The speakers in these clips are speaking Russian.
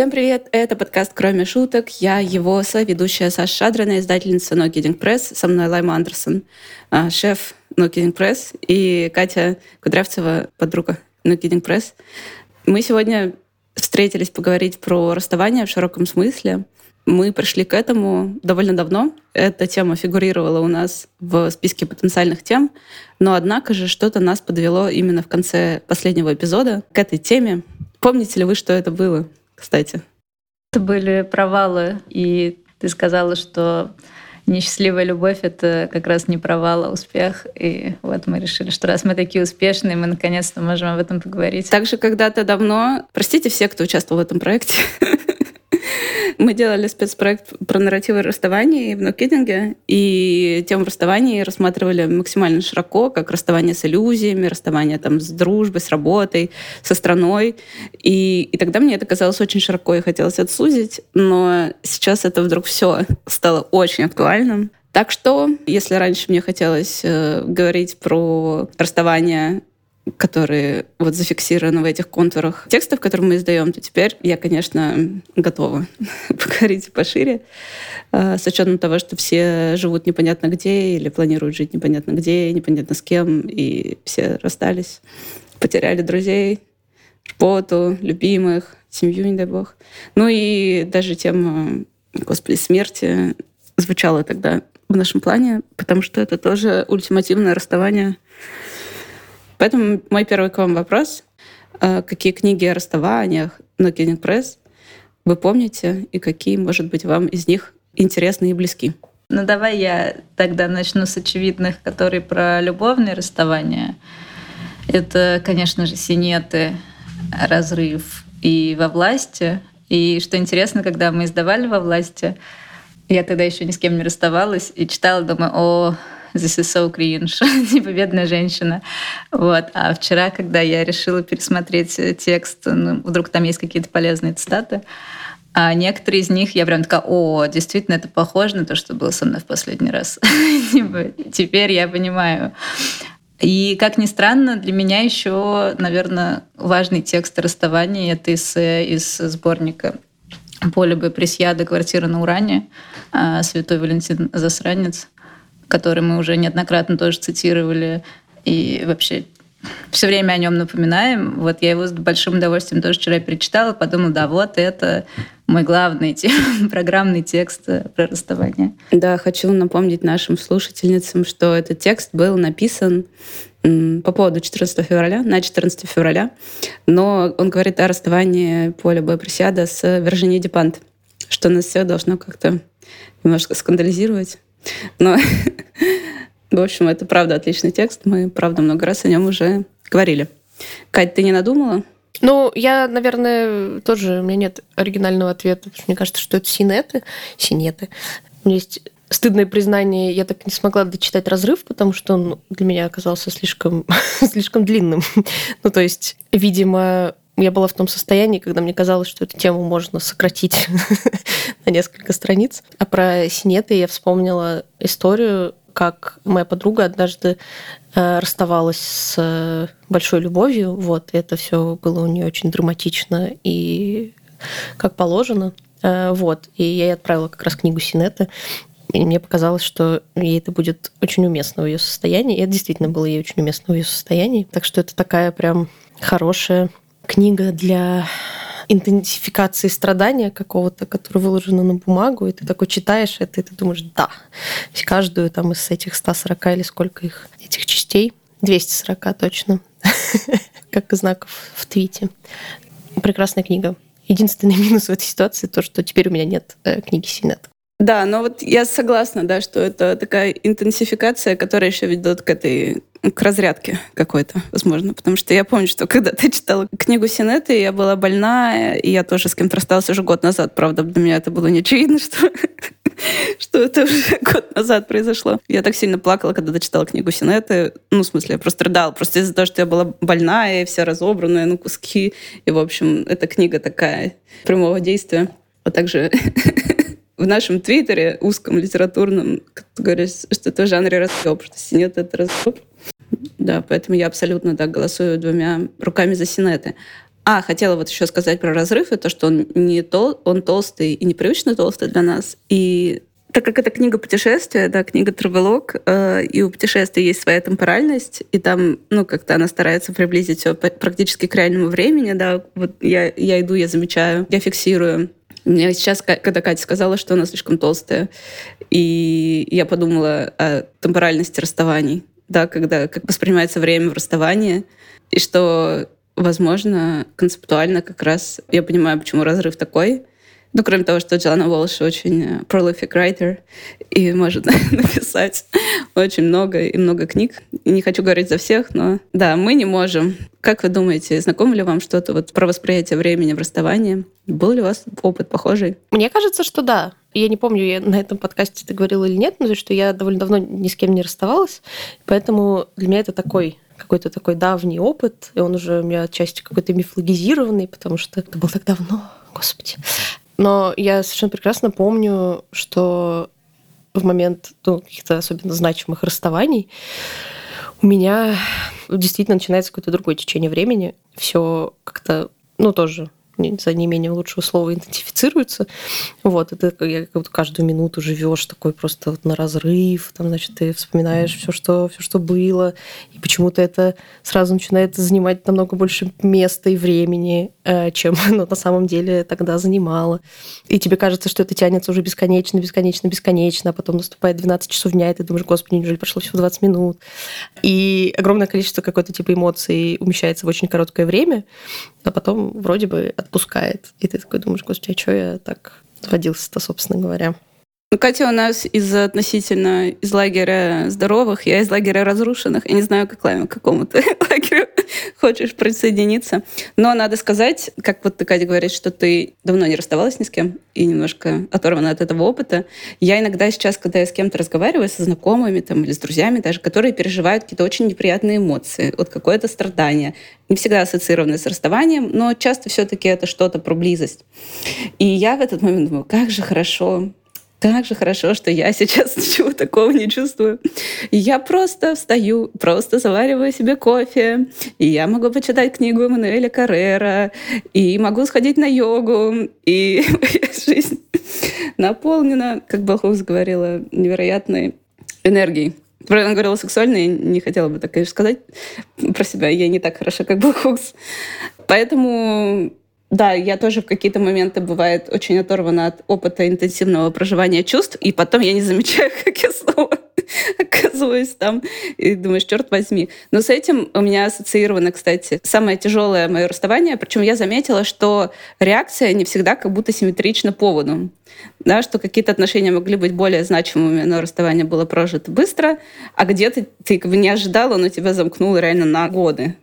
Всем привет! Это подкаст «Кроме шуток». Я его соведущая Саша Шадрина, издательница No Kidding Press. Со мной Лайма Андерсон, а, шеф No Kidding Press, и Катя Кудрявцева, подруга No Kidding Press. Мы сегодня встретились поговорить про расставание в широком смысле. Мы пришли к этому довольно давно. Эта тема фигурировала у нас в списке потенциальных тем, но однако же что-то нас подвело именно в конце последнего эпизода к этой теме. Помните ли вы, что это было? Кстати? Это были провалы, и ты сказала, что несчастливая любовь — это как раз не провал, а успех. И вот мы решили, что раз мы такие успешные, мы наконец-то можем об этом поговорить. Также когда-то давно, простите все, кто участвовал в этом проекте, Мы делали спецпроект про нарративы расставания в нокидинге, и тему расставания рассматривали максимально широко, как расставание с иллюзиями, расставание там, с дружбой, с работой, со страной. И, и тогда мне это казалось очень широко и хотелось отсузить, но сейчас это вдруг все стало очень актуальным. Так что, если раньше мне хотелось э, говорить про расставание которые вот зафиксированы в этих контурах текстов, которые мы издаем, то теперь я, конечно, готова поговорить пошире, а, с учетом того, что все живут непонятно где или планируют жить непонятно где, непонятно с кем, и все расстались, потеряли друзей, работу, любимых, семью, не дай бог. Ну и даже тема, господи, смерти звучала тогда в нашем плане, потому что это тоже ультимативное расставание Поэтому мой первый к вам вопрос. А, какие книги о расставаниях на Пресс вы помните, и какие, может быть, вам из них интересны и близки? Ну, давай я тогда начну с очевидных, которые про любовные расставания. Это, конечно же, синеты, разрыв и во власти. И что интересно, когда мы издавали во власти, я тогда еще ни с кем не расставалась и читала, думаю, о, this is so cringe, типа бедная женщина. Вот. А вчера, когда я решила пересмотреть э, текст, ну, вдруг там есть какие-то полезные цитаты, а некоторые из них я прям такая, о, действительно, это похоже на то, что было со мной в последний раз. Типа, теперь я понимаю. И, как ни странно, для меня еще, наверное, важный текст расставания — это эссе из сборника Поля Б. Пресьяда «Квартира на Уране», а, Святой Валентин Засранец который мы уже неоднократно тоже цитировали, и вообще все время о нем напоминаем. Вот я его с большим удовольствием тоже вчера перечитала, подумала, да, вот это мой главный программный текст э, про расставание. Да, хочу напомнить нашим слушательницам, что этот текст был написан по поводу 14 февраля, на 14 февраля, но он говорит о расставании Поля Боепресиада с Виржини Депант, что нас все должно как-то немножко скандализировать. Но, в общем, это правда отличный текст. Мы, правда, много раз о нем уже говорили. Кать, ты не надумала? Ну, я, наверное, тоже, у меня нет оригинального ответа, мне кажется, что это синеты. Синеты. У меня есть стыдное признание, я так не смогла дочитать разрыв, потому что он для меня оказался слишком, слишком длинным. ну, то есть, видимо, я была в том состоянии, когда мне казалось, что эту тему можно сократить на несколько страниц. А про синеты я вспомнила историю, как моя подруга однажды э, расставалась с большой любовью. Вот, это все было у нее очень драматично и как положено. Э, вот, и я ей отправила как раз книгу Синеты. И мне показалось, что ей это будет очень уместно в ее состоянии. И это действительно было ей очень уместно в ее состоянии. Так что это такая прям хорошая книга для интенсификации страдания какого-то, который выложено на бумагу, и ты такой читаешь это, и ты думаешь, да, каждую там из этих 140 или сколько их, этих частей, 240 точно, как знаков в твите. Прекрасная книга. Единственный минус в этой ситуации то, что теперь у меня нет э, книги Синет. Да, но вот я согласна, да, что это такая интенсификация, которая еще ведет к этой к разрядке какой-то, возможно. Потому что я помню, что когда ты читала книгу Синеты, я была больна, и я тоже с кем-то рассталась уже год назад. Правда, для меня это было не очевидно, что, что это уже год назад произошло. Я так сильно плакала, когда дочитала книгу Синеты. Ну, в смысле, я просто рыдала. Просто из-за того, что я была больная и вся разобранная, ну, куски. И, в общем, эта книга такая прямого действия. А также в нашем твиттере, узком литературном, говорят, что это в жанре расхлеб, что синет — это расхлеб. Да, поэтому я абсолютно так голосую двумя руками за синеты. А, хотела вот еще сказать про разрыв, и то, что он не тол он толстый и непривычно толстый для нас. И так как это книга путешествия, да, книга Травелог, э, и у путешествия есть своя темпоральность, и там, ну, как-то она старается приблизить все практически к реальному времени, да, вот я, я иду, я замечаю, я фиксирую. Мне сейчас, когда Катя сказала, что она слишком толстая, и я подумала о темпоральности расставаний, да, когда как воспринимается время в расставании, и что, возможно, концептуально как раз я понимаю, почему разрыв такой, ну, кроме того, что Джоанна Уолш очень э, prolific writer и может написать очень много и много книг. И не хочу говорить за всех, но да, мы не можем. Как вы думаете, знакомо ли вам что-то вот про восприятие времени в расставании? Был ли у вас опыт похожий? Мне кажется, что да. Я не помню, я на этом подкасте это говорила или нет, но то, что я довольно давно ни с кем не расставалась, поэтому для меня это такой какой-то такой давний опыт, и он уже у меня отчасти какой-то мифологизированный, потому что это было так давно, господи. Но я совершенно прекрасно помню, что в момент ну, каких-то особенно значимых расставаний у меня действительно начинается какое-то другое течение времени. Все как-то, ну, тоже за неимением лучшего слова идентифицируются. Вот, это как вот каждую минуту живешь такой просто вот на разрыв, там, значит, ты вспоминаешь все, что, все, что было, и почему-то это сразу начинает занимать намного больше места и времени, э, чем ну, на самом деле тогда занимало. И тебе кажется, что это тянется уже бесконечно, бесконечно, бесконечно, а потом наступает 12 часов дня, и ты думаешь, господи, неужели прошло всего 20 минут? И огромное количество какой-то типа эмоций умещается в очень короткое время, а потом вроде бы отпускает. И ты такой думаешь, господи, а что я так водился-то, собственно говоря? Ну, Катя у нас из относительно из лагеря здоровых, я из лагеря разрушенных. Я не знаю, как к какому ты лагерю хочешь присоединиться. Но надо сказать, как вот ты, Катя, говоришь, что ты давно не расставалась ни с кем и немножко оторвана от этого опыта. Я иногда сейчас, когда я с кем-то разговариваю, со знакомыми там, или с друзьями даже, которые переживают какие-то очень неприятные эмоции, вот какое-то страдание, не всегда ассоциированное с расставанием, но часто все-таки это что-то про близость. И я в этот момент думаю, как же хорошо, как же хорошо, что я сейчас ничего такого не чувствую. Я просто встаю, просто завариваю себе кофе, и я могу почитать книгу Эммануэля Каррера, и могу сходить на йогу, и моя жизнь наполнена, как Балхус говорила, невероятной энергией. Правда, она говорила сексуальной, я не хотела бы так, конечно, сказать про себя. Я не так хороша, как Балхус. Поэтому да, я тоже в какие-то моменты бывает очень оторвана от опыта интенсивного проживания чувств, и потом я не замечаю, как я снова оказываюсь там, и думаешь, черт возьми. Но с этим у меня ассоциировано, кстати, самое тяжелое мое расставание, причем я заметила, что реакция не всегда как будто симметрична поводу. Да, что какие-то отношения могли быть более значимыми, но расставание было прожито быстро, а где-то ты как бы не ожидала, но тебя замкнуло реально на годы.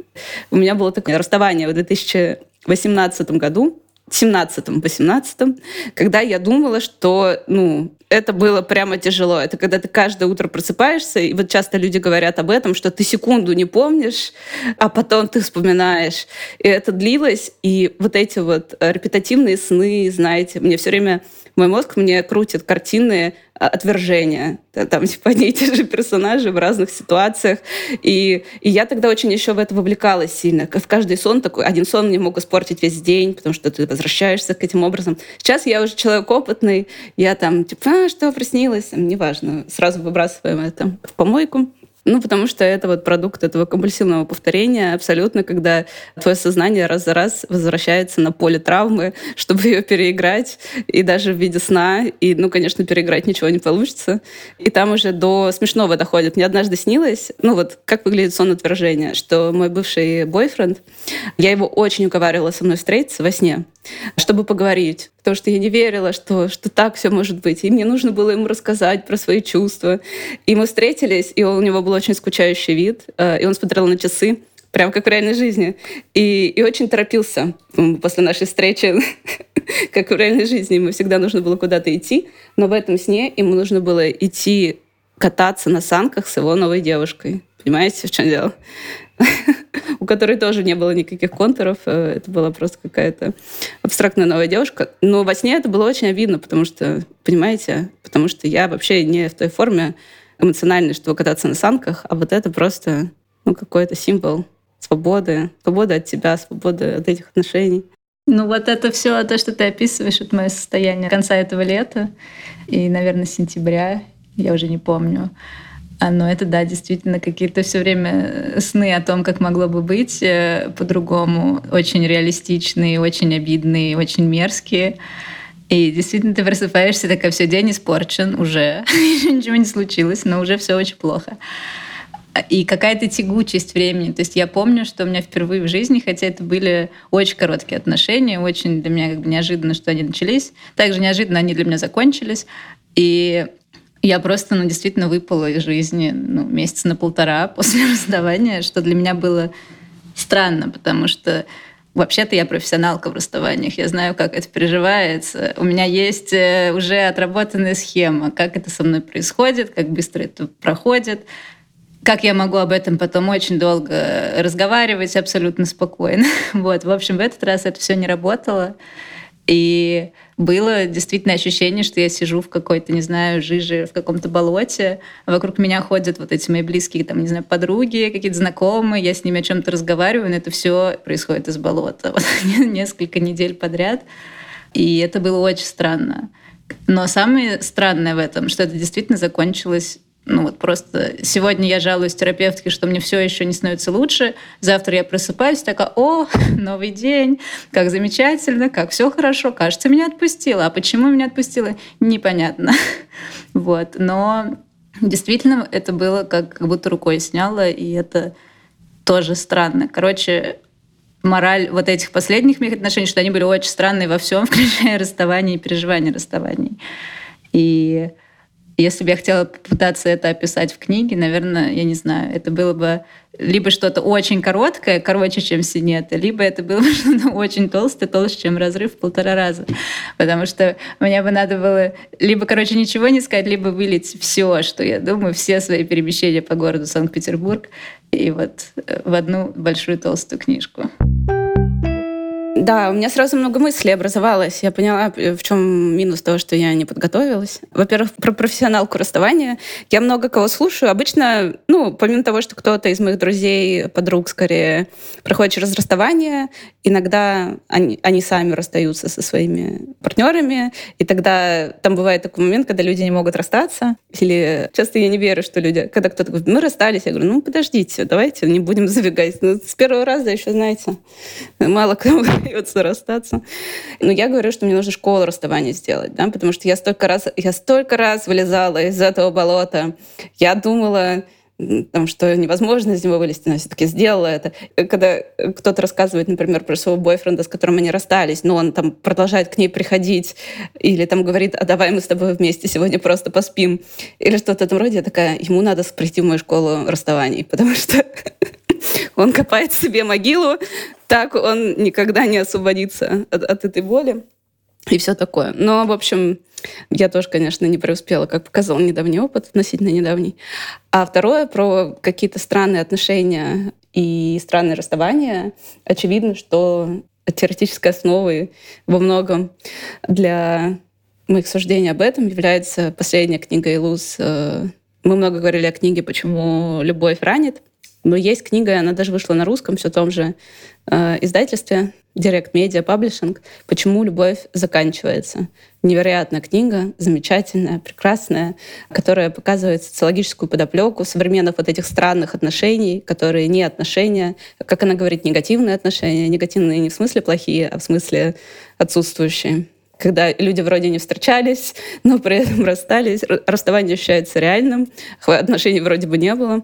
У меня было такое расставание в 2000 2018 году, 17-18, когда я думала, что ну, это было прямо тяжело. Это когда ты каждое утро просыпаешься, и вот часто люди говорят об этом, что ты секунду не помнишь, а потом ты вспоминаешь. И это длилось, и вот эти вот репетативные сны, знаете, мне все время мой мозг мне крутит картины а, отвержения. Там типа одни и те же персонажи в разных ситуациях. И, и я тогда очень еще в это вовлекалась сильно. В каждый сон такой, один сон мне мог испортить весь день, потому что ты возвращаешься к этим образом. Сейчас я уже человек опытный, я там типа, а, что приснилось, неважно, сразу выбрасываем это в помойку. Ну, потому что это вот продукт этого компульсивного повторения абсолютно, когда твое сознание раз за раз возвращается на поле травмы, чтобы ее переиграть, и даже в виде сна. И, ну, конечно, переиграть ничего не получится. И там уже до смешного доходит. Мне однажды снилось, ну вот, как выглядит сон отвержения, что мой бывший бойфренд, я его очень уговаривала со мной встретиться во сне чтобы поговорить. Потому что я не верила, что, что так все может быть. И мне нужно было ему рассказать про свои чувства. И мы встретились, и у него был очень скучающий вид. Э, и он смотрел на часы, прям как в реальной жизни. И, и очень торопился после нашей встречи, как в реальной жизни. Ему всегда нужно было куда-то идти. Но в этом сне ему нужно было идти кататься на санках с его новой девушкой. Понимаете, в чем дело? у которой тоже не было никаких контуров. Э, это была просто какая-то абстрактная новая девушка. Но во сне это было очень обидно, потому что, понимаете, потому что я вообще не в той форме эмоциональной, чтобы кататься на санках, а вот это просто ну, какой-то символ свободы, свободы от тебя, свободы от этих отношений. Ну вот это все то, что ты описываешь, это мое состояние конца этого лета и, наверное, сентября, я уже не помню. Но это, да, действительно какие-то все время сны о том, как могло бы быть э, по-другому, очень реалистичные, очень обидные, очень мерзкие. И действительно ты просыпаешься, такая, все, день испорчен уже, ничего не случилось, но уже все очень плохо. И какая-то тягучесть времени. То есть я помню, что у меня впервые в жизни, хотя это были очень короткие отношения, очень для меня как бы неожиданно, что они начались. Также неожиданно они для меня закончились. И я просто, ну, действительно выпала из жизни ну, месяца на полтора после расставания, что для меня было странно, потому что Вообще-то я профессионалка в расставаниях, я знаю, как это переживается. У меня есть э, уже отработанная схема, как это со мной происходит, как быстро это проходит, как я могу об этом потом очень долго разговаривать абсолютно спокойно. Вот, в общем, в этот раз это все не работало. И было действительно ощущение, что я сижу в какой-то, не знаю, жиже, в каком-то болоте. Вокруг меня ходят вот эти мои близкие, там, не знаю, подруги, какие-то знакомые, я с ними о чем-то разговариваю, но это все происходит из болота. Вот, несколько недель подряд. И это было очень странно. Но самое странное в этом, что это действительно закончилось ну вот просто сегодня я жалуюсь терапевтке, что мне все еще не становится лучше. Завтра я просыпаюсь, такая, о, новый день, как замечательно, как все хорошо, кажется, меня отпустила. А почему меня отпустила, непонятно. Вот, но действительно это было как, как будто рукой сняло, и это тоже странно. Короче, мораль вот этих последних моих отношений, что они были очень странные во всем, включая расставание и переживание расставаний. И если бы я хотела попытаться это описать в книге, наверное, я не знаю, это было бы либо что-то очень короткое, короче, чем синета, либо это было бы что-то очень толстое, толще, чем разрыв в полтора раза. Потому что мне бы надо было либо, короче, ничего не сказать, либо вылить все, что я думаю, все свои перемещения по городу Санкт-Петербург, и вот э, в одну большую толстую книжку. Да, у меня сразу много мыслей образовалось. Я поняла, в чем минус того, что я не подготовилась. Во-первых, про профессионалку расставания. Я много кого слушаю. Обычно, ну, помимо того, что кто-то из моих друзей, подруг скорее, проходит через расставание, иногда они, они сами расстаются со своими партнерами, и тогда там бывает такой момент, когда люди не могут расстаться. Или часто я не верю, что люди, когда кто-то говорит, мы расстались, я говорю, ну, подождите, давайте не будем забегать. Ну, с первого раза еще, знаете, мало кому удается расстаться. Но я говорю, что мне нужно школу расставания сделать, да, потому что я столько раз, я столько раз вылезала из этого болота. Я думала, там, что невозможно из него вылезти, но все-таки сделала это. Когда кто-то рассказывает, например, про своего бойфренда, с которым они расстались, но он там продолжает к ней приходить, или там говорит, а давай мы с тобой вместе сегодня просто поспим, или что-то в этом роде, я такая, ему надо прийти в мою школу расставаний, потому что он копает себе могилу, так он никогда не освободится от, от этой боли и все такое. Но, в общем, я тоже, конечно, не преуспела, как показал недавний опыт, относительно недавний. А второе, про какие-то странные отношения и странные расставания. Очевидно, что теоретической основой во многом для моих суждений об этом является последняя книга Илуз. Э, мы много говорили о книге «Почему любовь ранит». Но есть книга, она даже вышла на русском, все в том же э, издательстве, Direct Media Publishing «Почему любовь заканчивается». Невероятная книга, замечательная, прекрасная, которая показывает социологическую подоплеку современных вот этих странных отношений, которые не отношения, как она говорит, негативные отношения. Негативные не в смысле плохие, а в смысле отсутствующие когда люди вроде не встречались, но при этом расстались, расставание ощущается реальным, отношений вроде бы не было.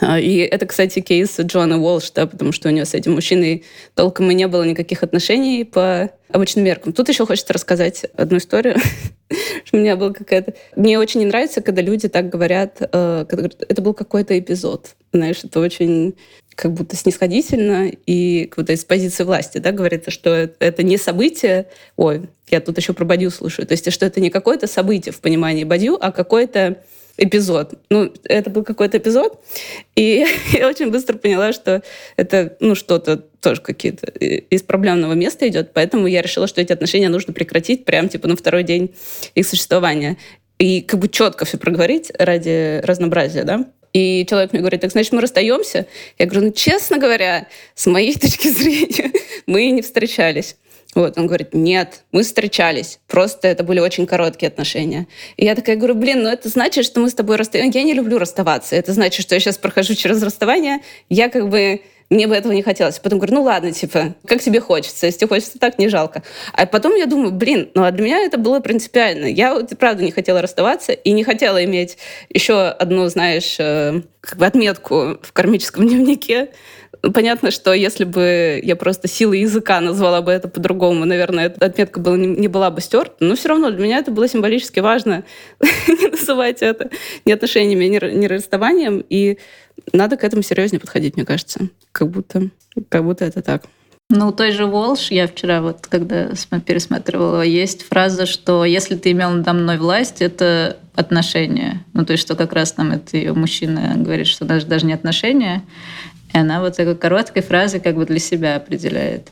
А, и это, кстати, кейс Джона Уолш, да, потому что у него с этим мужчиной толком и не было никаких отношений по обычным меркам. Тут еще хочется рассказать одну историю. у меня была какая-то... Мне очень не нравится, когда люди так говорят, э, это был какой-то эпизод. Знаешь, это очень как будто снисходительно и как будто из позиции власти, да, говорится, что это не событие, ой, я тут еще про Бадью слушаю, то есть что это не какое-то событие в понимании Бадью, а какое-то эпизод. Ну, это был какой-то эпизод, и я очень быстро поняла, что это, ну, что-то тоже какие-то из проблемного места идет, поэтому я решила, что эти отношения нужно прекратить прямо, типа, на второй день их существования. И как бы четко все проговорить ради разнообразия, да. И человек мне говорит, так значит, мы расстаемся? Я говорю, ну, честно говоря, с моей точки зрения, мы не встречались. Вот, он говорит, нет, мы встречались, просто это были очень короткие отношения. И я такая говорю, блин, ну это значит, что мы с тобой расстаемся. Я не люблю расставаться. Это значит, что я сейчас прохожу через расставание, я как бы мне бы этого не хотелось. Потом говорю, ну ладно, типа, как тебе хочется, если хочется так, не жалко. А потом я думаю, блин, ну а для меня это было принципиально. Я вот правда не хотела расставаться и не хотела иметь еще одну, знаешь, э, как бы отметку в кармическом дневнике. Понятно, что если бы я просто силой языка назвала бы это по-другому, наверное, эта отметка была, не была бы стерта, но все равно для меня это было символически важно не называть это ни отношениями, ни расставанием. И надо к этому серьезнее подходить, мне кажется. Как будто, как будто это так. Ну, у той же Волш, я вчера вот, когда пересматривала, есть фраза, что если ты имел надо мной власть, это отношения. Ну, то есть, что как раз там это ее мужчина говорит, что даже, даже не отношения. И она вот такой короткой фразой как бы для себя определяет.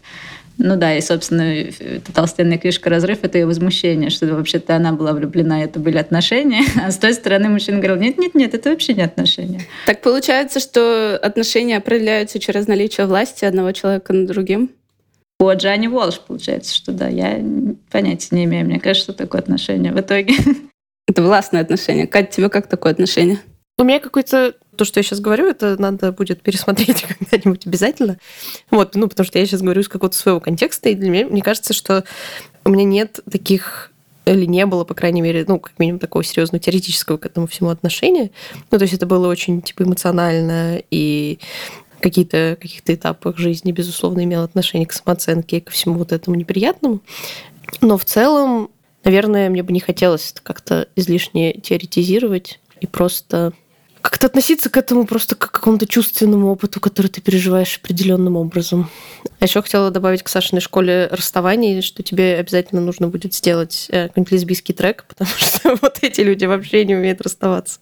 Ну да, и, собственно, эта толстенная книжка «Разрыв» — это ее возмущение, что вообще-то она была влюблена, это были отношения. А с той стороны мужчина говорил, нет-нет-нет, это вообще не отношения. Так получается, что отношения определяются через наличие власти одного человека над другим? У Джани Волш получается, что да, я понятия не имею. Мне кажется, что такое отношение в итоге. Это властное отношение. Катя, тебе как такое отношение? У меня какой-то то, что я сейчас говорю, это надо будет пересмотреть когда-нибудь обязательно. Вот, ну, потому что я сейчас говорю из какого-то своего контекста, и для меня, мне кажется, что у меня нет таких или не было, по крайней мере, ну, как минимум, такого серьезного теоретического к этому всему отношения. Ну, то есть это было очень, типа, эмоционально и какие-то каких-то этапах жизни, безусловно, имело отношение к самооценке и ко всему вот этому неприятному. Но в целом, наверное, мне бы не хотелось как-то излишне теоретизировать и просто как-то относиться к этому просто как к какому-то чувственному опыту, который ты переживаешь определенным образом. А еще хотела добавить к Сашиной школе расставаний, что тебе обязательно нужно будет сделать э, какой-нибудь лесбийский трек, потому что вот эти люди вообще не умеют расставаться.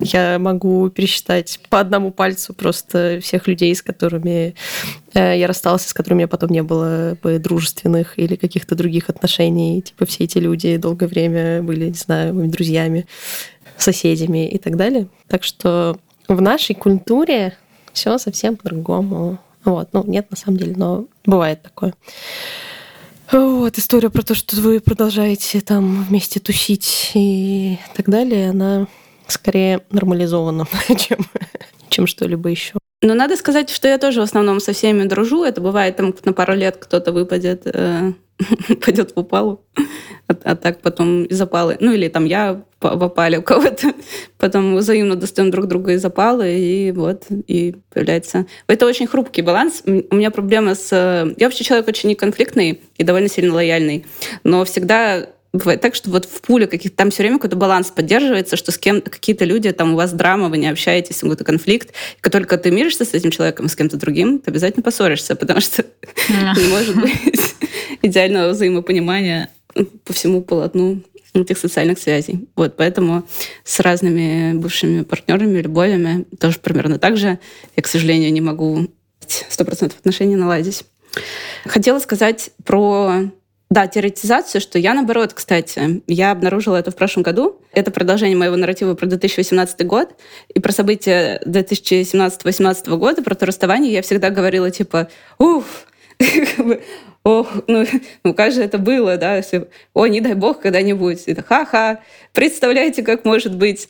Я могу пересчитать по одному пальцу просто всех людей, с которыми э, я рассталась, с которыми я потом не было бы дружественных или каких-то других отношений. Типа все эти люди долгое время были, не знаю, моими друзьями соседями и так далее. Так что в нашей культуре все совсем по-другому. Вот, ну, нет, на самом деле, но бывает такое. Вот, история про то, что вы продолжаете там вместе тусить и так далее, она скорее нормализована, чем, чем что-либо еще. Но надо сказать, что я тоже в основном со всеми дружу. Это бывает там на пару лет кто-то выпадет э, пойдет в опалу, а, а так потом из опалы. Ну или там я в опале у кого-то. Потом взаимно достаем друг друга из опалы, и вот, и появляется... Это очень хрупкий баланс. У меня проблема с... Я вообще человек очень неконфликтный и довольно сильно лояльный, но всегда бывает так, что вот в пуле каких-то там все время какой-то баланс поддерживается, что с кем какие-то люди, там у вас драма, вы не общаетесь, какой-то конфликт, и как только ты миришься с этим человеком, с кем-то другим, ты обязательно поссоришься, потому что не может быть идеального взаимопонимания по всему полотну этих социальных связей. Вот, поэтому с разными бывшими партнерами, любовями тоже примерно так же. Я, к сожалению, не могу 100% отношений наладить. Хотела сказать про да, теоретизацию, что я, наоборот, кстати, я обнаружила это в прошлом году. Это продолжение моего нарратива про 2018 год. И про события 2017-2018 года, про то расставание, я всегда говорила, типа, ух, ох, ну, ну как же это было, да, если, о, не дай бог когда-нибудь, это ха-ха, представляете, как может быть.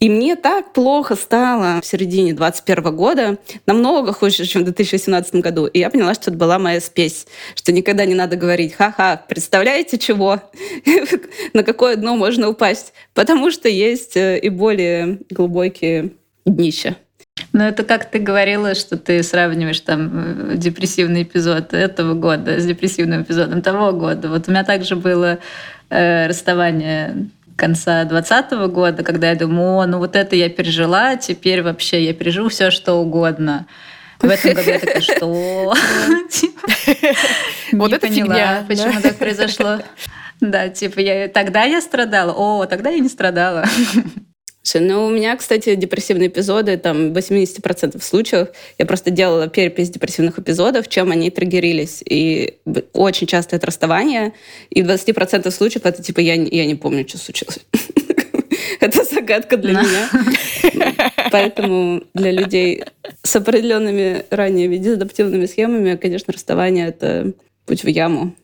И мне так плохо стало в середине 21 года, намного хуже, чем в 2018 году. И я поняла, что это была моя спесь, что никогда не надо говорить «ха-ха, представляете чего? На какое дно можно упасть?» Потому что есть э, и более глубокие днища. Ну, это как ты говорила, что ты сравниваешь там э, депрессивный эпизод этого года с депрессивным эпизодом того года. Вот у меня также было э, расставание конца 2020 года, когда я думаю, о, ну вот это я пережила, теперь вообще я переживу все, что угодно. В этом году я такая, что? Вот это фигня. Почему так произошло? Да, типа, я, тогда я страдала, о, тогда я не страдала. Ну, у меня, кстати, депрессивные эпизоды, там, в 80% случаев, я просто делала перепись депрессивных эпизодов, чем они триггерились. И очень часто это расставание, и в 20% случаев это, типа, я, я не помню, что случилось. Это загадка для меня. Поэтому для людей с определенными ранними дезадаптивными схемами, конечно, расставание — это путь в яму.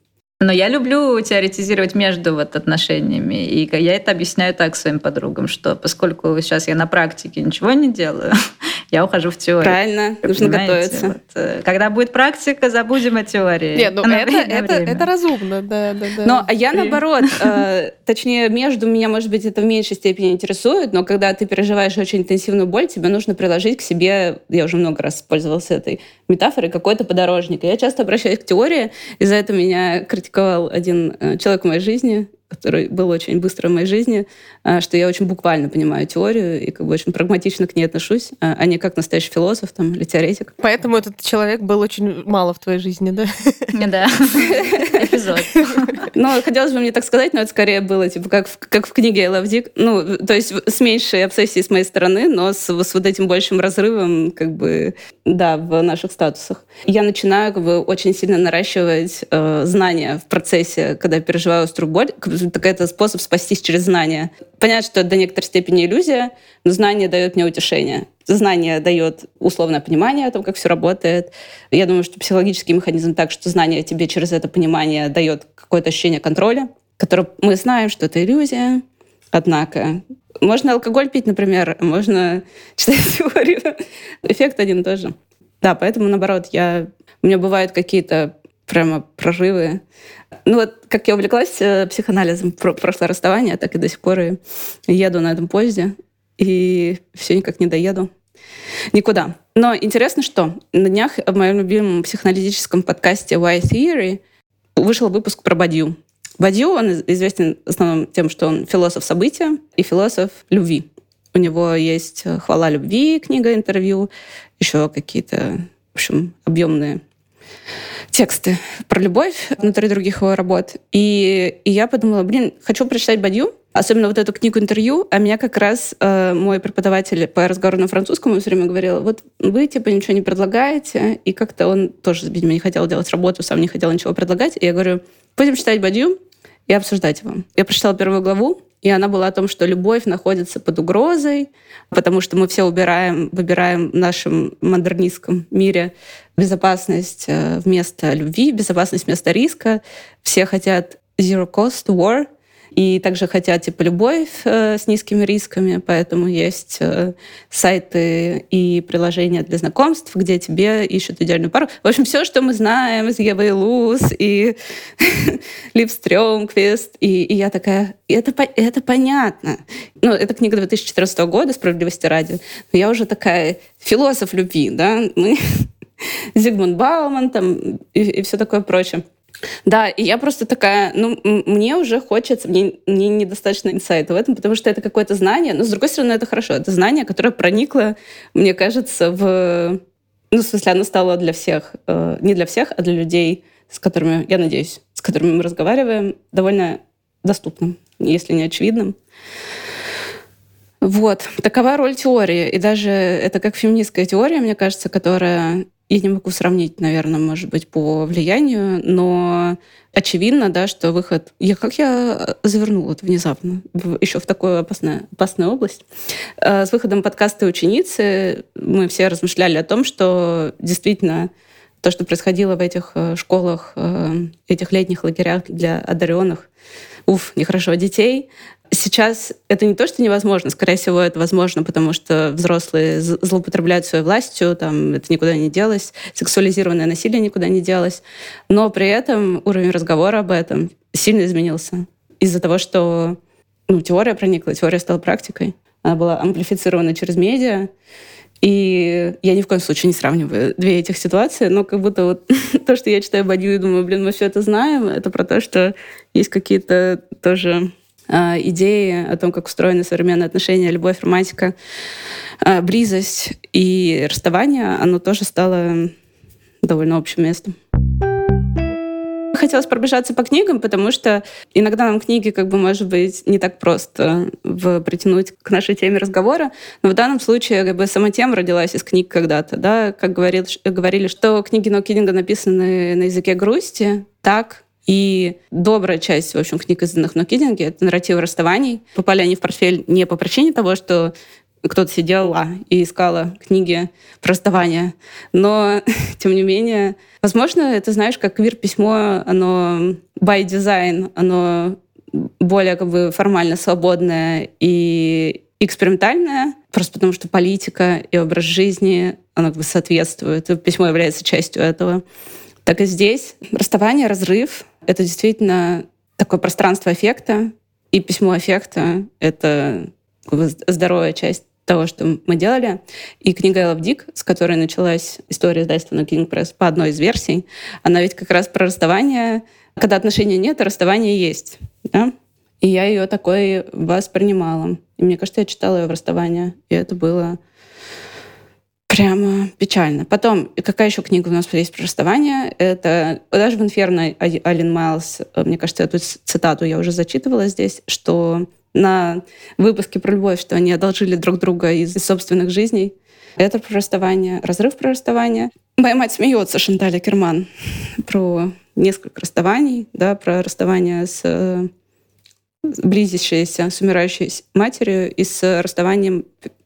Но я люблю теоретизировать между вот отношениями. И я это объясняю так своим подругам, что поскольку сейчас я на практике ничего не делаю, я ухожу в теорию. Правильно, нужно готовиться. Вот, э, когда будет практика, забудем о теории. Нет, ну это, это, это разумно, да, да, да. Но а я наоборот, э, точнее, между меня, может быть, это в меньшей степени интересует, но когда ты переживаешь очень интенсивную боль, тебе нужно приложить к себе, я уже много раз пользовалась этой метафорой, какой-то подорожник. я часто обращаюсь к теории, и за это меня критиковал один э, человек в моей жизни, который был очень быстро в моей жизни, а, что я очень буквально понимаю теорию и как бы очень прагматично к ней отношусь, а, а не как настоящий философ там, или теоретик. Поэтому этот человек был очень мало в твоей жизни, да? Да, эпизод. Ну, хотелось бы мне так сказать, но это скорее было типа как в, как в книге I Love Dick. Ну, то есть с меньшей обсессией с моей стороны, но с, с вот этим большим разрывом, как бы, да, в наших статусах. Я начинаю как бы очень сильно наращивать э, знания в процессе, когда переживаю острую боль, так это способ спастись через знания. Понятно, что это до некоторой степени иллюзия, но знание дает мне утешение. Знание дает условное понимание о том, как все работает. Я думаю, что психологический механизм так, что знание тебе через это понимание дает какое-то ощущение контроля, которое мы знаем, что это иллюзия. Однако можно алкоголь пить, например, можно читать теорию. Эффект один тоже. Да, поэтому, наоборот, я... у меня бывают какие-то прямо прорывы. Ну вот, как я увлеклась э, психоанализом про прошлое расставание, так и до сих пор и еду на этом поезде, и все никак не доеду. Никуда. Но интересно, что на днях в моем любимом психоаналитическом подкасте Why Theory вышел выпуск про Бадью. Бадью, он известен в основном тем, что он философ события и философ любви. У него есть «Хвала любви», книга, интервью, еще какие-то, в общем, объемные тексты про любовь внутри других его работ. И, и я подумала, блин, хочу прочитать Бадью, особенно вот эту книгу интервью, а меня как раз э, мой преподаватель по разговору на французском все время говорил, вот вы типа ничего не предлагаете, и как-то он тоже, видимо, не хотел делать работу, сам не хотел ничего предлагать, и я говорю, будем читать Бадью и обсуждать его. Я прочитала первую главу, и она была о том, что любовь находится под угрозой, потому что мы все убираем, выбираем в нашем модернистском мире безопасность э, вместо любви, безопасность вместо риска. Все хотят zero cost war — и также хотят типа любовь э, с низкими рисками, поэтому есть э, сайты и приложения для знакомств, где тебе ищут идеальную пару. В общем, все, что мы знаем из Евы и Луз, и Лив Стрёмквист, и, и я такая, это, это понятно. Ну, это книга 2014 года, «Справедливости ради». Но я уже такая философ любви, да, мы Зигмунд Бауман там и, и все такое прочее. Да, и я просто такая, ну, мне уже хочется, мне, мне недостаточно инсайта в этом, потому что это какое-то знание, но, с другой стороны, это хорошо. Это знание, которое проникло, мне кажется, в... Ну, в смысле, оно стало для всех, э, не для всех, а для людей, с которыми, я надеюсь, с которыми мы разговариваем, довольно доступным, если не очевидным. Вот. Такова роль теории. И даже это как феминистская теория, мне кажется, которая я не могу сравнить, наверное, может быть, по влиянию, но очевидно, да, что выход... Я, как я завернула это внезапно, еще в такую опасную, опасную область. Э, с выходом подкаста «Ученицы» мы все размышляли о том, что действительно то, что происходило в этих э, школах, э, этих летних лагерях для одаренных, уф, нехорошо детей, Сейчас это не то, что невозможно, скорее всего, это возможно, потому что взрослые злоупотребляют своей властью, там это никуда не делось, сексуализированное насилие никуда не делось, но при этом уровень разговора об этом сильно изменился. Из-за того, что ну, теория проникла, теория стала практикой, она была амплифицирована через медиа, и я ни в коем случае не сравниваю две этих ситуации, но как будто вот то, что я читаю Бадью и думаю, блин, мы все это знаем, это про то, что есть какие-то тоже идеи о том, как устроены современные отношения, любовь, романтика, а, близость и расставание, оно тоже стало довольно общим местом. Хотелось пробежаться по книгам, потому что иногда нам книги, как бы, может быть, не так просто в, притянуть к нашей теме разговора. Но в данном случае, как бы, сама тема родилась из книг когда-то, да, как говорил, говорили, что книги Нокидинга написаны на языке грусти, так и добрая часть, в общем, книг, изданных в Нокидинге, это нарративы расставаний. Попали они в портфель не по причине того, что кто-то сидел а, и искала книги про расставание. Но, тем не менее, возможно, это, знаешь, как квир-письмо, оно by design, оно более как бы формально свободное и экспериментальное, просто потому что политика и образ жизни, оно как бы соответствует, письмо является частью этого. Так и здесь расставание, разрыв — это действительно такое пространство эффекта, и письмо эффекта — это здоровая часть того, что мы делали. И книга Элла Дик, с которой началась история издательства на King Press по одной из версий, она ведь как раз про расставание. Когда отношений нет, расставание есть. Да? И я ее такой воспринимала. И мне кажется, я читала ее в расставание. И это было прямо печально. Потом, какая еще книга у нас есть про расставание? Это даже в «Инферно» Алин Майлз, мне кажется, эту цитату я уже зачитывала здесь, что на выпуске про любовь, что они одолжили друг друга из собственных жизней. Это про расставание, разрыв про расставание. Моя мать смеется, Шанталя Керман, про несколько расставаний, да, про расставание с э, близящейся, с умирающей матерью и с расставанием,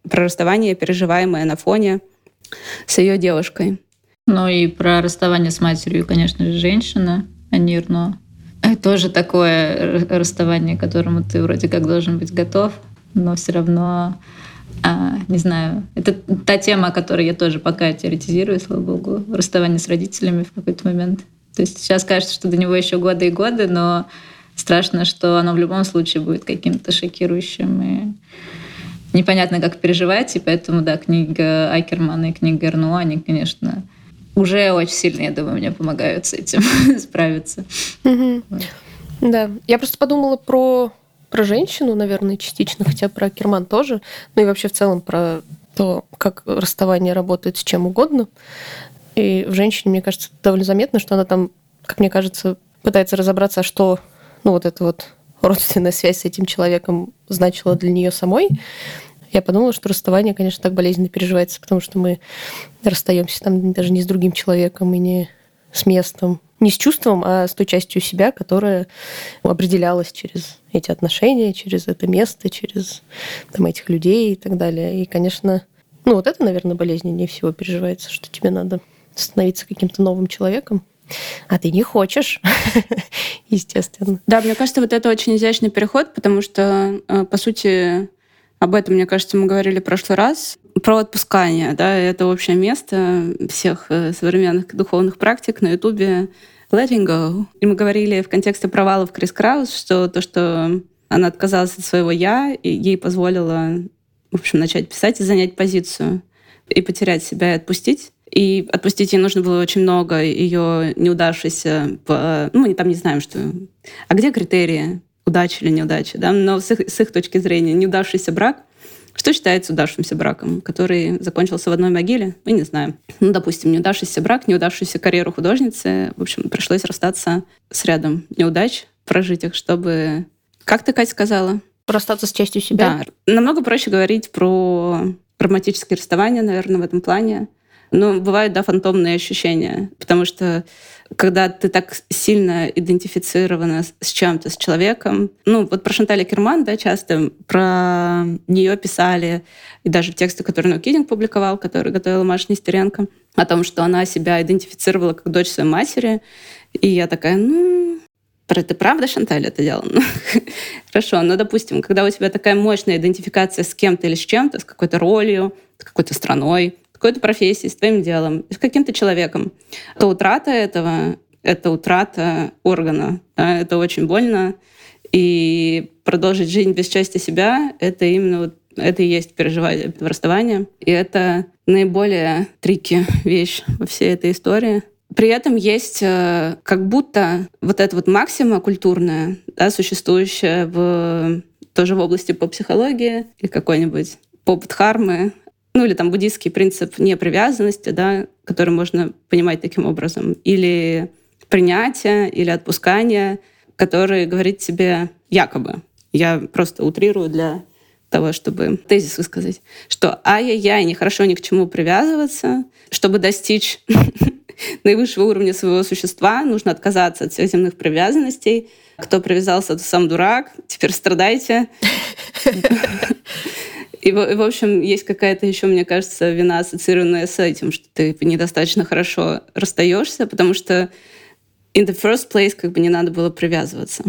про расставание, переживаемое на фоне с ее девушкой. Ну и про расставание с матерью, конечно же, женщина, а не Ирно. Тоже такое расставание, к которому ты вроде как должен быть готов, но все равно, а, не знаю, это та тема, о которой я тоже пока теоретизирую, слава богу, расставание с родителями в какой-то момент. То есть сейчас кажется, что до него еще годы и годы, но страшно, что оно в любом случае будет каким-то шокирующим и непонятно, как переживать, и поэтому, да, книга Айкермана и книга Эрнуа, они, конечно, уже очень сильно, я думаю, мне помогают с этим справиться. Да, я просто подумала про про женщину, наверное, частично, хотя про Керман тоже, ну и вообще в целом про то, как расставание работает с чем угодно. И в женщине, мне кажется, довольно заметно, что она там, как мне кажется, пытается разобраться, что ну, вот эта вот родственная связь с этим человеком значила для нее самой. Я подумала, что расставание, конечно, так болезненно переживается, потому что мы расстаемся там даже не с другим человеком и не с местом, не с чувством, а с той частью себя, которая определялась через эти отношения, через это место, через там, этих людей и так далее. И, конечно, ну вот это, наверное, болезненнее всего переживается, что тебе надо становиться каким-то новым человеком, а ты не хочешь, естественно. Да, мне кажется, вот это очень изящный переход, потому что, э, по сути, об этом, мне кажется, мы говорили в прошлый раз. Про отпускание, да, это общее место всех э, современных духовных практик на Ютубе. Letting go. И мы говорили в контексте провалов Крис Краус, что то, что она отказалась от своего «я», и ей позволило, в общем, начать писать и занять позицию, и потерять себя, и отпустить. И отпустить ей нужно было очень много ее неудавшейся... Ну, мы там не знаем, что... А где критерии? Удача или неудача, да, но с их, с их точки зрения неудавшийся брак, что считается удавшимся браком, который закончился в одной могиле? Мы не знаем. Ну, допустим, неудавшийся брак, неудавшуюся карьеру художницы. В общем, пришлось расстаться с рядом неудач, прожить их, чтобы... Как ты, Катя, сказала? Расстаться с частью себя? Да. Намного проще говорить про романтические расставания, наверное, в этом плане. Но бывают, да, фантомные ощущения, потому что когда ты так сильно идентифицирована с чем-то, с человеком. Ну, вот про Шантали Керман, да, часто про нее писали, и даже тексты, которые Нокидинг публиковал, который готовила Маша Нестеренко, о том, что она себя идентифицировала как дочь своей матери. И я такая, ну, это правда, Шанталь, это делала? Ну, хорошо, но, допустим, когда у тебя такая мощная идентификация с кем-то или с чем-то, с какой-то ролью, с какой-то страной, какой-то профессией, с твоим делом, с каким-то человеком, то утрата этого — это утрата органа. Да? Это очень больно. И продолжить жизнь без части себя — это именно вот это и есть переживание расставания. И это наиболее трики вещь во всей этой истории. При этом есть э, как будто вот эта вот максима культурная, да, существующая в, тоже в области поп-психологии или какой-нибудь поп-дхармы, ну или там буддийский принцип непривязанности, да, который можно понимать таким образом, или принятие, или отпускание, который говорит тебе якобы, я просто утрирую для того, чтобы тезис высказать, что ай-яй-яй, нехорошо ни к чему привязываться, чтобы достичь наивысшего уровня своего существа, нужно отказаться от всех земных привязанностей. Кто привязался, то сам дурак, теперь страдайте. И, в общем, есть какая-то еще, мне кажется, вина, ассоциированная с этим, что ты недостаточно хорошо расстаешься, потому что in the first place как бы не надо было привязываться.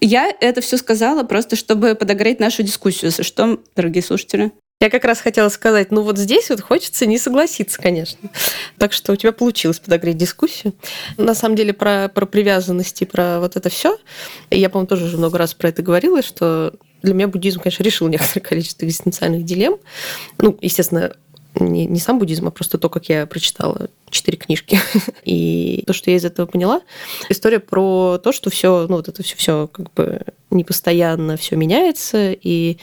Я это все сказала просто, чтобы подогреть нашу дискуссию. За что, дорогие слушатели? Я как раз хотела сказать, ну вот здесь вот хочется не согласиться, конечно. Так что у тебя получилось подогреть дискуссию. На самом деле про, про привязанности, про вот это все. Я, по-моему, тоже уже много раз про это говорила, что для меня буддизм, конечно, решил некоторое количество экзистенциальных дилемм. Ну, естественно, не, не сам буддизм, а просто то, как я прочитала четыре книжки. И то, что я из этого поняла, история про то, что все, ну вот это все, все как бы непостоянно все меняется, и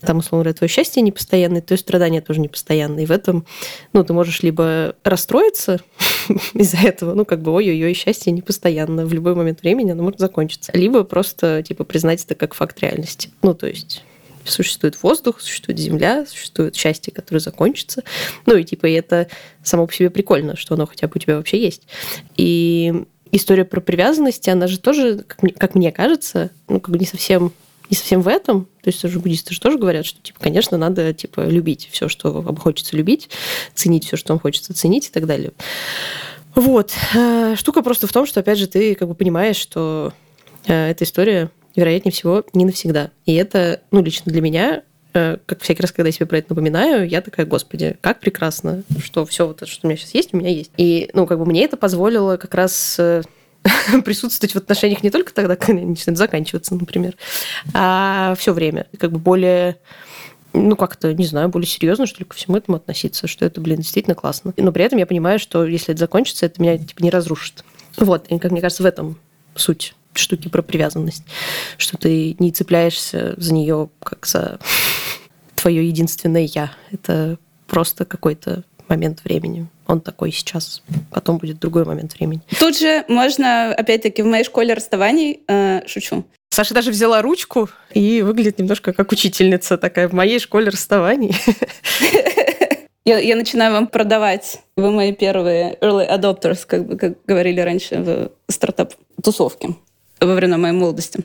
там, условно говоря, твое счастье непостоянное, то есть страдания тоже непостоянные. И в этом, ну, ты можешь либо расстроиться из-за этого, ну, как бы, ой-ой-ой, счастье непостоянно, в любой момент времени оно может закончиться. Либо просто, типа, признать это как факт реальности. Ну, то есть существует воздух, существует земля, существует счастье, которое закончится. Ну и типа и это само по себе прикольно, что оно хотя бы у тебя вообще есть. И история про привязанность, она же тоже, как мне, как мне кажется, ну как бы не совсем не совсем в этом. То есть тоже буддисты же тоже говорят, что, типа, конечно, надо, типа, любить все, что вам хочется любить, ценить все, что вам хочется ценить и так далее. Вот. Э, штука просто в том, что, опять же, ты как бы понимаешь, что э, эта история вероятнее всего, не навсегда. И это, ну, лично для меня, э, как всякий раз, когда я себе про это напоминаю, я такая, господи, как прекрасно, что все вот это, что у меня сейчас есть, у меня есть. И, ну, как бы мне это позволило как раз присутствовать в отношениях не только тогда, когда они начинают заканчиваться, например, а все время. Как бы более ну, как-то, не знаю, более серьезно, что ли, ко всему этому относиться, что это, блин, действительно классно. Но при этом я понимаю, что если это закончится, это меня, типа, не разрушит. Вот, и, как мне кажется, в этом суть штуки про привязанность, что ты не цепляешься за нее как за твое единственное я. Это просто какой-то момент времени. Он такой сейчас, потом будет другой момент времени. Тут же можно, опять-таки, в моей школе расставаний, э, шучу, Саша даже взяла ручку и выглядит немножко как учительница такая в моей школе расставаний. Я, я начинаю вам продавать. Вы мои первые early adopters, как бы как говорили раньше в стартап-тусовке во время моей молодости.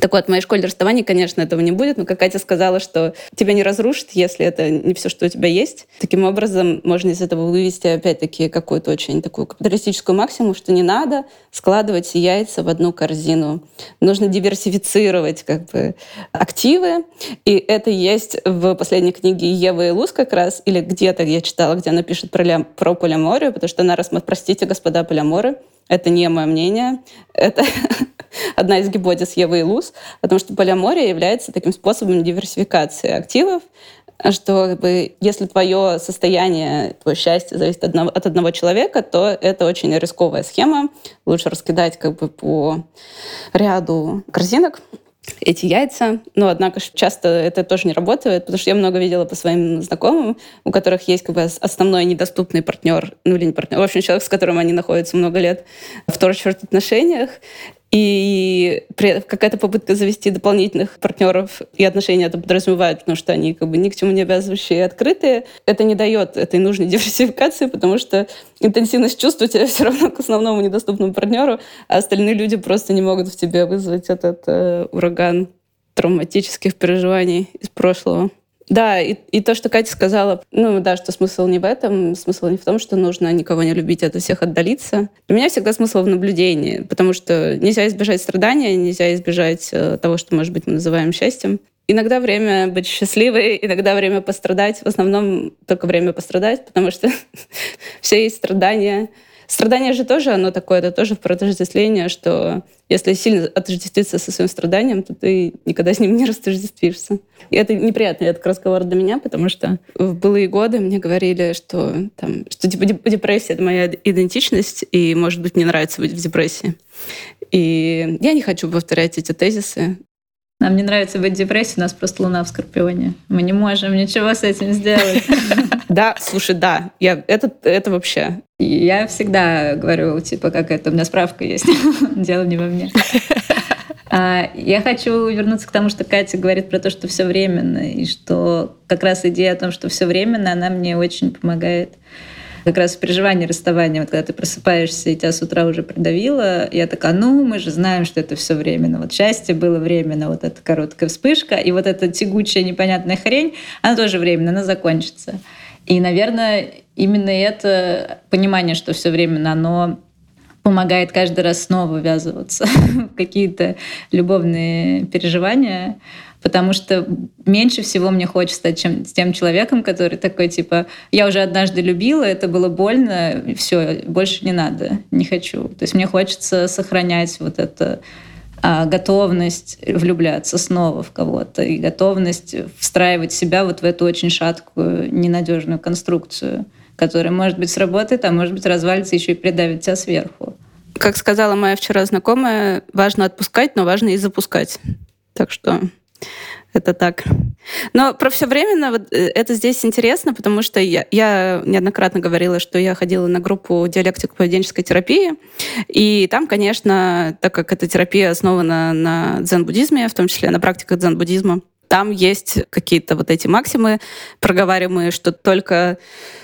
Так вот, в моей школе расставаний, конечно, этого не будет, но как Катя сказала, что тебя не разрушит, если это не все, что у тебя есть. Таким образом, можно из этого вывести, опять-таки, какую-то очень такую капиталистическую максимум, что не надо складывать яйца в одну корзину. Нужно диверсифицировать как бы активы. И это есть в последней книге Евы Луз как раз, или где-то я читала, где она пишет про, про полиаморию, потому что она рассматривает, простите, господа полиаморы, это не мое мнение. Это одна из гипотез Евы и Луз, потому что полиамория является таким способом диверсификации активов, что бы, если твое состояние, твое счастье зависит от одного, от одного человека, то это очень рисковая схема. Лучше раскидать как бы по ряду корзинок, эти яйца. Но, однако, часто это тоже не работает, потому что я много видела по своим знакомым, у которых есть как бы основной недоступный партнер, ну или не партнер, в общем, человек, с которым они находятся много лет в вторых отношениях, и какая-то попытка завести дополнительных партнеров и отношения это подразумевает, потому что они как бы ни к чему не обязывающие и открытые. Это не дает этой нужной диверсификации, потому что интенсивность чувств у тебя все равно к основному недоступному партнеру, а остальные люди просто не могут в тебе вызвать этот э, ураган травматических переживаний из прошлого. Да, и, и то, что Катя сказала, ну да, что смысл не в этом, смысл не в том, что нужно никого не любить, от всех отдалиться. Для меня всегда смысл в наблюдении, потому что нельзя избежать страдания, нельзя избежать э, того, что, может быть, мы называем счастьем. Иногда время быть счастливой, иногда время пострадать. В основном только время пострадать, потому что все есть страдания. Страдание же тоже, оно такое, это тоже про отождествление, что если сильно отождествиться со своим страданием, то ты никогда с ним не растождествишься. И это неприятный этот разговор для меня, потому что в былые годы мне говорили, что, там, что типа депрессия — это моя идентичность, и, может быть, мне нравится быть в депрессии. И я не хочу повторять эти тезисы. Нам не нравится быть в депрессии, у нас просто луна в Скорпионе. Мы не можем ничего с этим сделать. Да, слушай, да, я, это, это вообще. Я всегда говорю, типа, как это, у меня справка есть, дело не во мне. А, я хочу вернуться к тому, что Катя говорит про то, что все временно, и что как раз идея о том, что все временно, она мне очень помогает Как раз в переживании расставания, вот когда ты просыпаешься и тебя с утра уже придавило, я такая, ну, мы же знаем, что это все временно. Вот счастье было временно, вот эта короткая вспышка, и вот эта тягучая непонятная хрень, она тоже временно, она закончится. И, наверное, именно это понимание, что все временно, оно помогает каждый раз снова ввязываться в какие-то любовные переживания, потому что меньше всего мне хочется стать чем, с тем человеком, который такой, типа, я уже однажды любила, это было больно, все, больше не надо, не хочу. То есть мне хочется сохранять вот это а, готовность влюбляться снова в кого-то и готовность встраивать себя вот в эту очень шаткую, ненадежную конструкцию, которая, может быть, сработает, а может быть, развалится еще и придавит тебя сверху. Как сказала моя вчера знакомая, важно отпускать, но важно и запускать. Так что это так. Но про все временно вот, э, это здесь интересно, потому что я, я неоднократно говорила, что я ходила на группу диалектико-поведенческой терапии, и там, конечно, так как эта терапия основана на дзен-буддизме, в том числе на практиках дзен-буддизма, там есть какие-то вот эти максимы проговариваемые, что только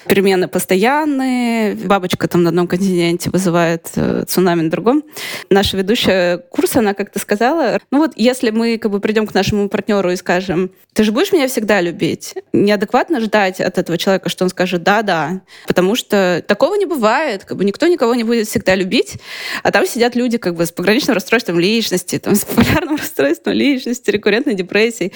перемены постоянные, бабочка там на одном континенте вызывает э, цунами на другом. Наша ведущая курса, она как-то сказала, ну вот если мы как бы придем к нашему партнеру и скажем, ты же будешь меня всегда любить, неадекватно ждать от этого человека, что он скажет да-да, потому что такого не бывает, как бы никто никого не будет всегда любить, а там сидят люди как бы с пограничным расстройством личности, там, с полярным расстройством личности, рекуррентной депрессией.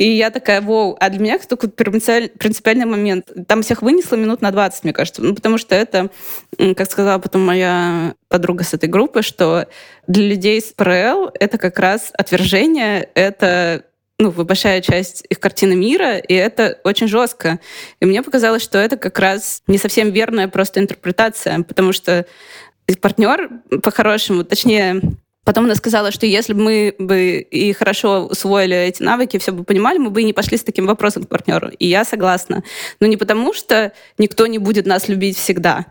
И я такая, воу, а для меня это такой принципиальный момент. Там всех вынесло минут на 20, мне кажется. Ну, потому что это, как сказала потом моя подруга с этой группы, что для людей с ПРЛ это как раз отвержение, это ну, большая часть их картины мира, и это очень жестко. И мне показалось, что это как раз не совсем верная просто интерпретация, потому что партнер по-хорошему, точнее, Потом она сказала, что если бы мы бы и хорошо усвоили эти навыки, все бы понимали, мы бы и не пошли с таким вопросом к партнеру. И я согласна. Но не потому, что никто не будет нас любить всегда,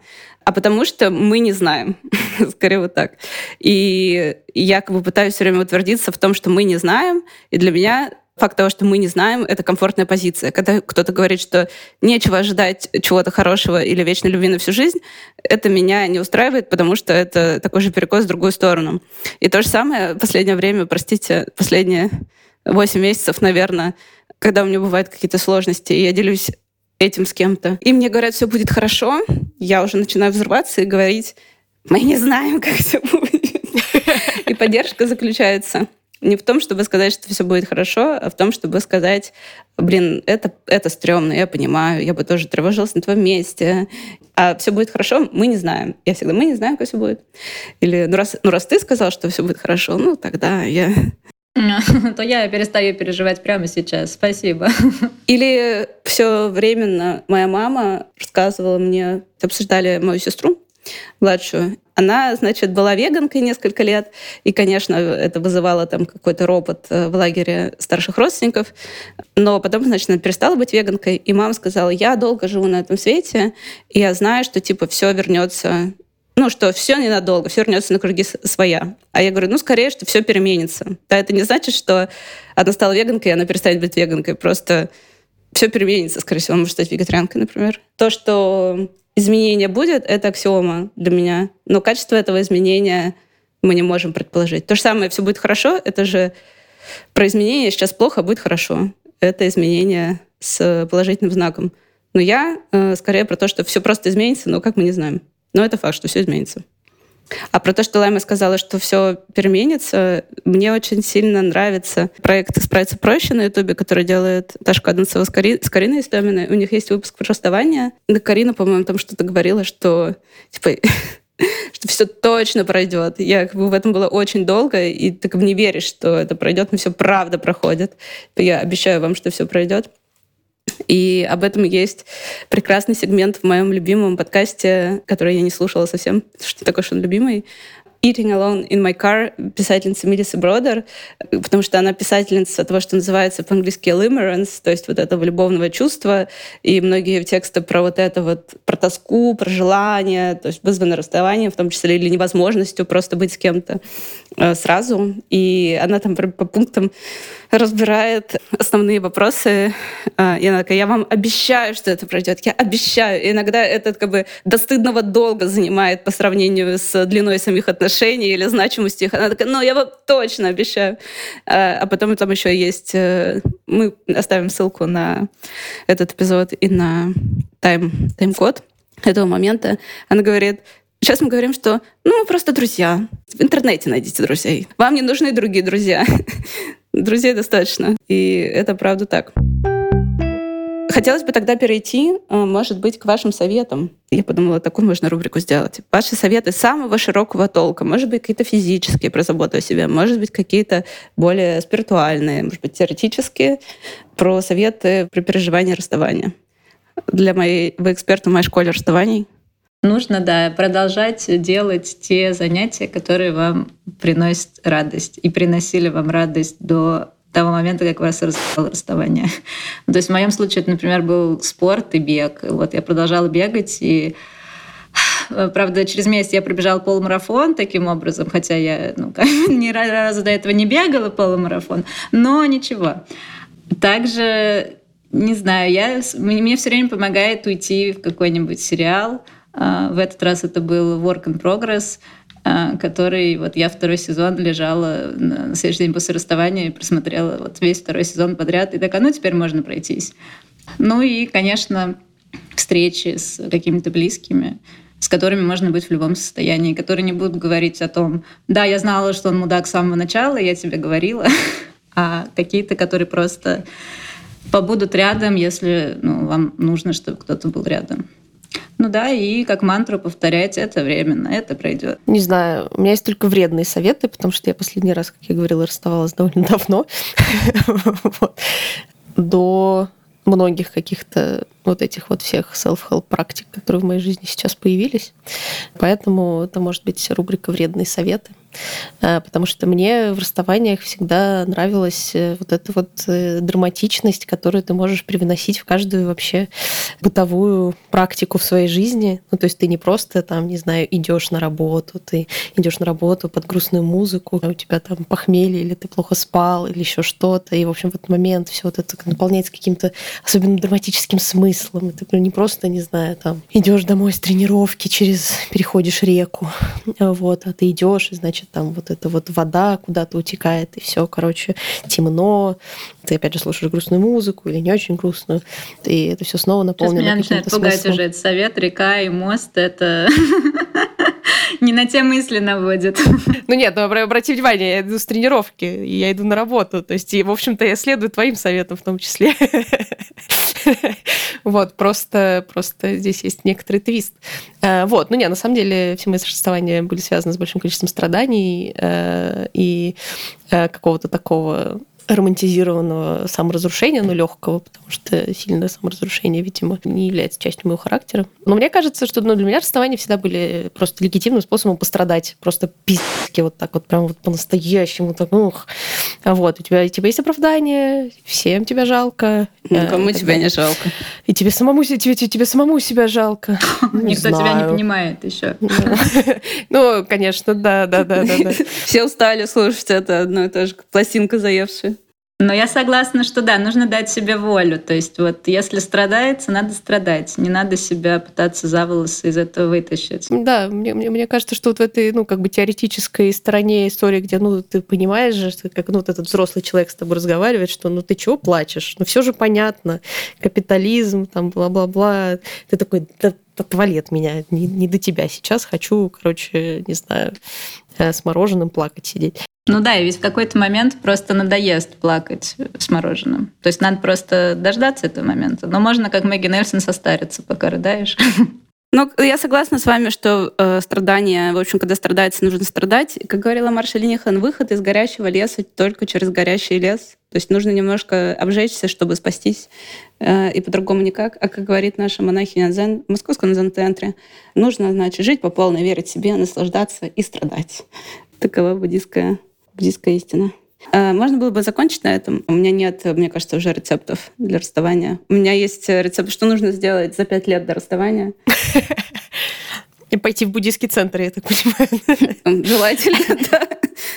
а потому что мы не знаем. Скорее вот так. И я как бы пытаюсь все время утвердиться в том, что мы не знаем. И для меня факт того, что мы не знаем, это комфортная позиция. Когда кто-то говорит, что нечего ожидать чего-то хорошего или вечной любви на всю жизнь, это меня не устраивает, потому что это такой же перекос в другую сторону. И то же самое в последнее время, простите, последние 8 месяцев, наверное, когда у меня бывают какие-то сложности, и я делюсь этим с кем-то. И мне говорят, все будет хорошо, я уже начинаю взрываться и говорить, мы не знаем, как все будет. И поддержка заключается не в том, чтобы сказать, что все будет хорошо, а в том, чтобы сказать, блин, это, это стрёмно, я понимаю, я бы тоже тревожилась на твоем месте. А все будет хорошо, мы не знаем. Я всегда, мы не знаем, как все будет. Или, ну раз, ну раз ты сказал, что все будет хорошо, ну тогда я то я перестаю переживать прямо сейчас. Спасибо. Или все временно. Моя мама рассказывала мне, обсуждали мою сестру, младшую. Она, значит, была веганкой несколько лет, и, конечно, это вызывало там какой-то ропот э, в лагере старших родственников. Но потом, значит, она перестала быть веганкой, и мама сказала, я долго живу на этом свете, и я знаю, что, типа, все вернется ну, что все ненадолго, все вернется на круги своя. А я говорю, ну, скорее, что все переменится. Да, это не значит, что она стала веганкой, и она перестанет быть веганкой. Просто все переменится, скорее всего, она может стать вегетарианкой, например. То, что изменение будет, это аксиома для меня. Но качество этого изменения мы не можем предположить. То же самое, все будет хорошо, это же про изменение сейчас плохо, будет хорошо. Это изменение с положительным знаком. Но я э, скорее про то, что все просто изменится, но как мы не знаем. Но это факт, что все изменится. А про то, что Лайма сказала, что все переменится, мне очень сильно нравится проект «Справиться проще» на Ютубе, который делает Таша Каденцева с, Кари... с Кариной Истоминой. У них есть выпуск про расставание. Да Карина, по-моему, там что-то говорила, что типа что все точно пройдет. Я как бы в этом была очень долго, и ты как не веришь, что это пройдет, но все правда проходит. Я обещаю вам, что все пройдет. И об этом есть прекрасный сегмент в моем любимом подкасте, который я не слушала совсем, что такой, что он любимый. Eating Alone in My Car писательницы Мелиссы Бродер, потому что она писательница того, что называется по-английски limerence, то есть вот этого любовного чувства, и многие тексты про вот это вот, про тоску, про желание, то есть вызваны расставанием, в том числе или невозможностью просто быть с кем-то э, сразу. И она там по пунктам разбирает основные вопросы. Э, и она такая, я вам обещаю, что это пройдет. Я обещаю. И иногда это как бы до стыдного долго занимает по сравнению с длиной самих отношений отношений или значимости их. Она такая, ну, я вам точно обещаю. А, а потом там еще есть... Э, мы оставим ссылку на этот эпизод и на тайм, тайм-код этого момента. Она говорит, Сейчас мы говорим, что ну, мы просто друзья. В интернете найдите друзей. Вам не нужны другие друзья. Друзей достаточно. И это правда так. Хотелось бы тогда перейти, э, может быть, к вашим советам. Я подумала, такую можно рубрику сделать. Ваши советы самого широкого толка. Может быть, какие-то физические про заботу о себе, может быть, какие-то более спиритуальные, может быть, теоретические, про советы при переживании расставания. Для моей... Вы эксперт в моей школе расставаний. Нужно, да, продолжать делать те занятия, которые вам приносят радость и приносили вам радость до того момента, как вас рассказало расставание. То есть в моем случае это, например, был спорт и бег. Вот я продолжала бегать, и Правда, через месяц я пробежала полумарафон таким образом, хотя я ну, ни разу до этого не бегала полумарафон, но ничего. Также, не знаю, я, мне все время помогает уйти в какой-нибудь сериал. А, в этот раз это был Work in Progress — который вот я второй сезон лежала на следующий день после расставания и просмотрела вот весь второй сезон подряд. И такая, ну теперь можно пройтись. Ну и, конечно, встречи с какими-то близкими, с которыми можно быть в любом состоянии, которые не будут говорить о том, да, я знала, что он мудак с самого начала, я тебе говорила, а какие-то, которые просто побудут рядом, если ну, вам нужно, чтобы кто-то был рядом. Ну да, и как мантру повторять это временно, это пройдет. Не знаю, у меня есть только вредные советы, потому что я последний раз, как я говорила, расставалась довольно давно. До многих каких-то вот этих вот всех self-help практик, которые в моей жизни сейчас появились. Поэтому это может быть рубрика «Вредные советы». Э, потому что мне в расставаниях всегда нравилась э, вот эта вот э, драматичность, которую ты можешь привносить в каждую вообще бытовую практику в своей жизни. Ну, то есть ты не просто там, не знаю, идешь на работу, ты идешь на работу под грустную музыку, а у тебя там похмелье, или ты плохо спал, или еще что-то, и, в общем, в этот момент все вот это наполняется каким-то особенно драматическим смыслом. И ты не просто, не знаю, там, идешь домой с тренировки, через переходишь реку, вот, а ты идешь, и, значит, значит, там вот эта вот вода куда-то утекает, и все, короче, темно. Ты опять же слушаешь грустную музыку или не очень грустную, и это все снова наполнено Сейчас меня начинает пугать смыслом. уже этот совет, река и мост, это не на те мысли наводит. Ну нет, ну обрати внимание, я иду с тренировки, и я иду на работу. То есть, и, в общем-то, я следую твоим советам в том числе. Вот, просто, просто здесь есть некоторый твист. Э, вот, ну не, на самом деле все мои расставания были связаны с большим количеством страданий э, и э, какого-то такого романтизированного саморазрушения, но легкого, потому что сильное саморазрушение, видимо, не является частью моего характера. Но мне кажется, что ну, для меня расставания всегда были просто легитимным способом пострадать. Просто пиздски вот так вот, прям вот по-настоящему. Так, ух. Вот, у тебя, у тебя есть оправдание, всем тебя жалко. Никому тебя не жалко. И тебе самому, тебе, тебе самому себя жалко. Никто тебя не понимает еще. Ну, конечно, да, да, да, да. Все устали слушать это одно и то же, пластинка заевшая. Но я согласна, что да, нужно дать себе волю. То есть вот если страдается, надо страдать. Не надо себя пытаться за волосы из этого вытащить. Да, мне, мне, мне кажется, что вот в этой, ну, как бы теоретической стороне истории, где, ну, ты понимаешь же, как, ну, вот этот взрослый человек с тобой разговаривает, что, ну, ты чего плачешь? Ну, все же понятно. Капитализм, там, бла-бла-бла. Ты такой, да, отвали от меня, не, не до тебя сейчас. Хочу, короче, не знаю, э, с мороженым плакать сидеть. Ну да, и ведь в какой-то момент просто надоест плакать с мороженым. То есть надо просто дождаться этого момента. Но можно, как Мэгги Нельсон, состариться, пока рыдаешь. Ну, я согласна с вами, что э, страдания, в общем, когда страдается, нужно страдать. Как говорила Марша Линихан, выход из горящего леса только через горящий лес. То есть нужно немножко обжечься, чтобы спастись, э, и по-другому никак. А как говорит наша монахиня Дзен в Московском Дзен-центре, нужно, значит, жить по полной, верить себе, наслаждаться и страдать. Такова буддийская, буддийская истина. Э, можно было бы закончить на этом. У меня нет, мне кажется, уже рецептов для расставания. У меня есть рецепт, что нужно сделать за пять лет до расставания. И пойти в буддийский центр, я так понимаю. Желательно, да.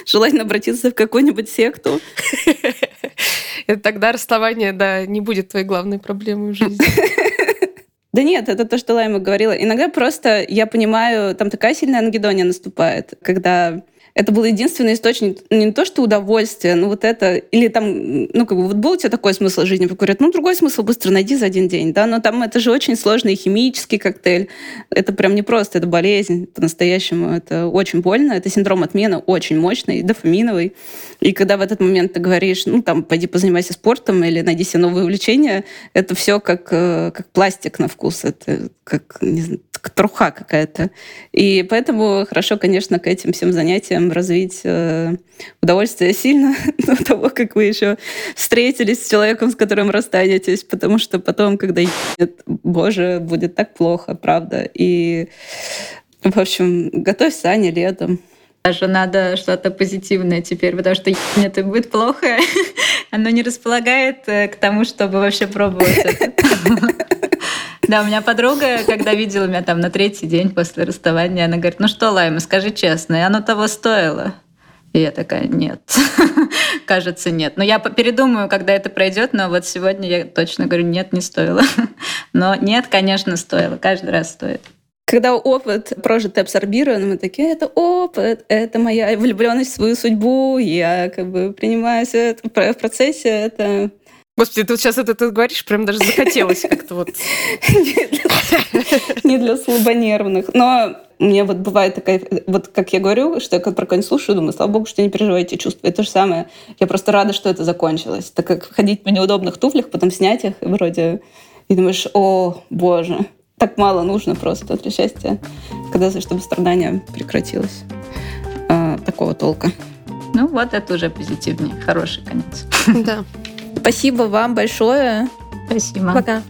Желательно обратиться в какую-нибудь секту. И тогда расставание, да, не будет твоей главной проблемой в жизни. Да нет, это то, что Лайма говорила. Иногда просто я понимаю, там такая сильная ангидония наступает, когда это был единственный источник не то что удовольствия, но вот это, или там, ну, как бы, вот был у тебя такой смысл жизни, говорят, ну, другой смысл быстро найди за один день, да, но там это же очень сложный химический коктейль, это прям не просто, это болезнь по-настоящему, это очень больно, это синдром отмены очень мощный, дофаминовый, и когда в этот момент ты говоришь, ну, там, пойди позанимайся спортом или найди себе новые увлечения, это все как, э, как пластик на вкус, это как, не знаю, труха какая-то. И поэтому хорошо, конечно, к этим всем занятиям развить э, удовольствие сильно до того, как вы еще встретились с человеком, с которым расстанетесь, потому что потом, когда нет, боже, будет так плохо, правда. И, в общем, готовься, Аня, летом. Даже надо что-то позитивное теперь, потому что это будет плохо, оно не располагает э, к тому, чтобы вообще пробовать это. Да, у меня подруга, когда видела меня там на третий день после расставания, она говорит, ну что, Лайма, скажи честно, и оно того стоило? И я такая, нет, кажется, нет. Но я передумаю, когда это пройдет, но вот сегодня я точно говорю, нет, не стоило. Но нет, конечно, стоило, каждый раз стоит. Когда опыт прожит и абсорбирован, мы такие, это опыт, это моя влюбленность в свою судьбу, я как бы принимаю все это в процессе, это Господи, ты вот сейчас это ты говоришь, прям даже захотелось как-то вот. Не для слабонервных. Но мне вот бывает такая, вот как я говорю, что я про кого-нибудь слушаю, думаю, слава богу, что не переживаете чувства. Это то же самое. Я просто рада, что это закончилось. Так как ходить по неудобных туфлях, потом снять их, и вроде... И думаешь, о, боже, так мало нужно просто для счастья, когда чтобы страдание прекратилось. А, такого толка. Ну вот это уже позитивнее, хороший конец. Да. Спасибо вам большое. Спасибо. Пока.